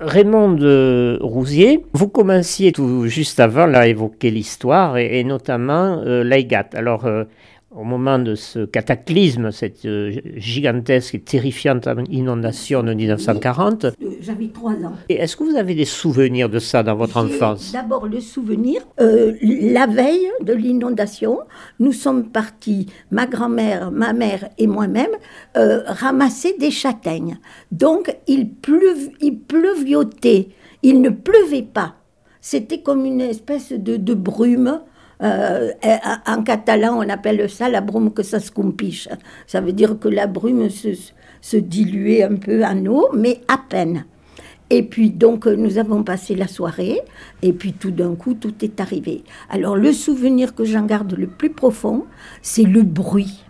Raymond de Rousier, vous commenciez tout juste avant à évoquer l'histoire et, notamment euh, Alors, euh, au moment de ce cataclysme, cette euh, gigantesque et terrifiante inondation de 1940. J'avais trois ans. Et est-ce que vous avez des souvenirs de ça dans votre enfance? D'abord le souvenir, euh, la veille de l'inondation, nous sommes partis, ma grand-mère, ma mère et moi-même, euh, ramasser des châtaignes. Donc il, pleuv, il pleuviotait, il ne pleuvait pas. C'était comme une espèce de, de brume euh, en catalan, on appelle ça la brume que ça se compiche. Ça veut dire que la brume se, se diluait un peu en eau, mais à peine. Et puis donc nous avons passé la soirée et puis tout d'un coup tout est arrivé. Alors le souvenir que j'en garde le plus profond, c'est le bruit.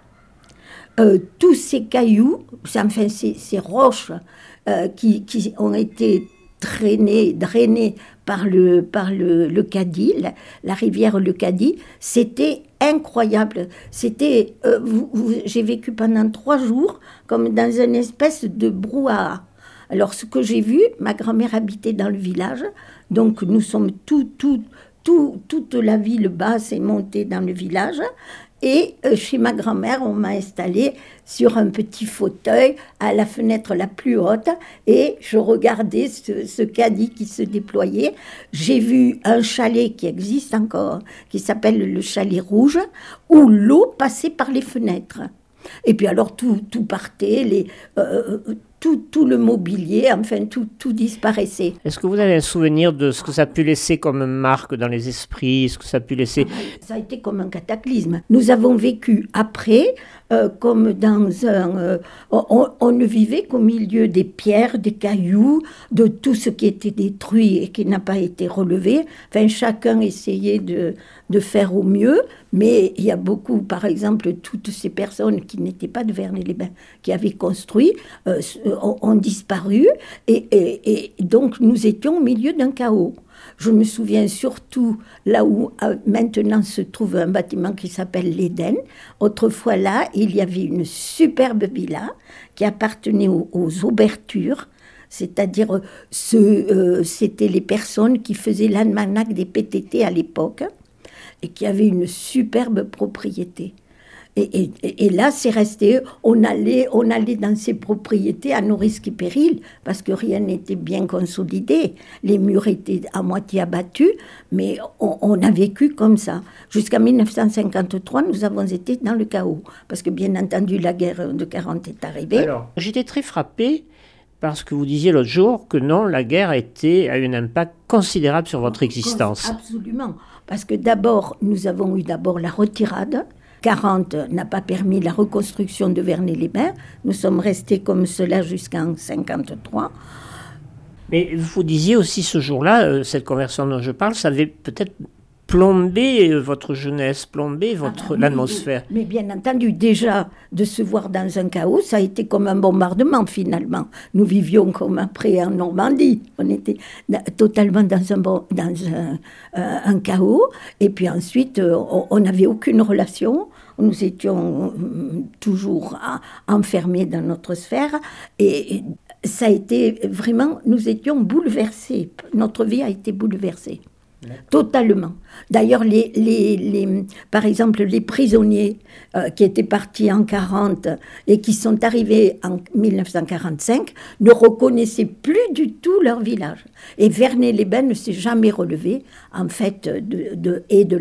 Euh, tous ces cailloux, enfin ces, ces roches euh, qui, qui, ont été traînées, drainées par le, par le, le la, rivière Le Caddy. C'était incroyable. C'était, euh, j'ai vécu pendant trois jours comme dans une espèce de brouhaha. Alors, ce que j'ai vu, ma grand-mère habitait dans le village, donc nous sommes tout, tout, tout, toute la ville basse est montée dans le village. Et euh, chez ma grand-mère, on m'a installé sur un petit fauteuil à la fenêtre la plus haute et je regardais ce, caddie qui se déployait. J'ai vu un chalet qui existe encore, qui s'appelle le chalet rouge, où l'eau passait par les fenêtres. Et puis alors tout, tout partait, les, euh, euh, tout, le mobilier, enfin tout, tout disparaissait. Est-ce que vous avez un souvenir de ce que ça a pu laisser comme marque dans les esprits, ce que ça a pu laisser Ça a été comme un cataclysme. Nous avons vécu après euh, comme dans un... Euh, on, ne vivait qu'au milieu des pierres, des cailloux, de tout ce qui était détruit et qui n'a pas été relevé. Enfin, chacun essayait de, de faire au mieux, mais il y a beaucoup, par exemple, toutes ces personnes qui n'étaient pas de Vernet-les-Bains, qui avaient construit, euh, ont, disparu, et, et, donc nous étions au milieu d'un chaos. Je me souviens surtout là où euh, maintenant se trouve un bâtiment qui s'appelle l'Éden. Autrefois là, il y avait une superbe villa qui appartenait aux, ouvertures, c'est-à-dire ce, euh, c'était les personnes qui faisaient l'almanach des PTT à l'époque et qui avaient une superbe propriété. Et, là, c'est resté, on allait, on allait dans ces propriétés à nos risques et périls, parce que rien n'était bien consolidé. Les murs étaient à moitié abattus, mais on, a vécu comme ça. Jusqu'à 1953, nous avons été dans le chaos, parce que bien entendu, la guerre de 40 est arrivée. Alors, j'étais très frappé parce que vous disiez l'autre jour que non, la guerre a, été, a eu un impact considérable sur votre existence. Absolument, parce que d'abord, nous avons eu d'abord la retirade, 40 n'a pas permis la reconstruction de Vernet-les-Bains. Nous sommes restés comme cela jusqu'en 53. Mais vous disiez aussi ce jour-là, euh, cette conversion dont je parle, ça avait peut-être plombé euh, votre jeunesse, plombé ah votre bah l'atmosphère. Mais, bien entendu, déjà de se voir dans un chaos, ça a été comme un bombardement finalement. Nous vivions comme après en Normandie. On était totalement dans un, dans un, euh, un chaos. Et puis ensuite, on n'avait aucune relation nous étions euh, toujours enfermés dans notre sphère et ça a été vraiment, nous étions bouleversés. Notre vie a été bouleversée. Totalement. D'ailleurs, les, les, par exemple, les prisonniers euh, qui étaient partis en 40 et qui sont arrivés en 1945 ne reconnaissaient plus du tout leur village. Et Vernet-les-Bains ne s'est jamais relevé, en fait, de, de et de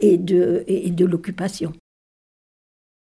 et de, et de l'occupation.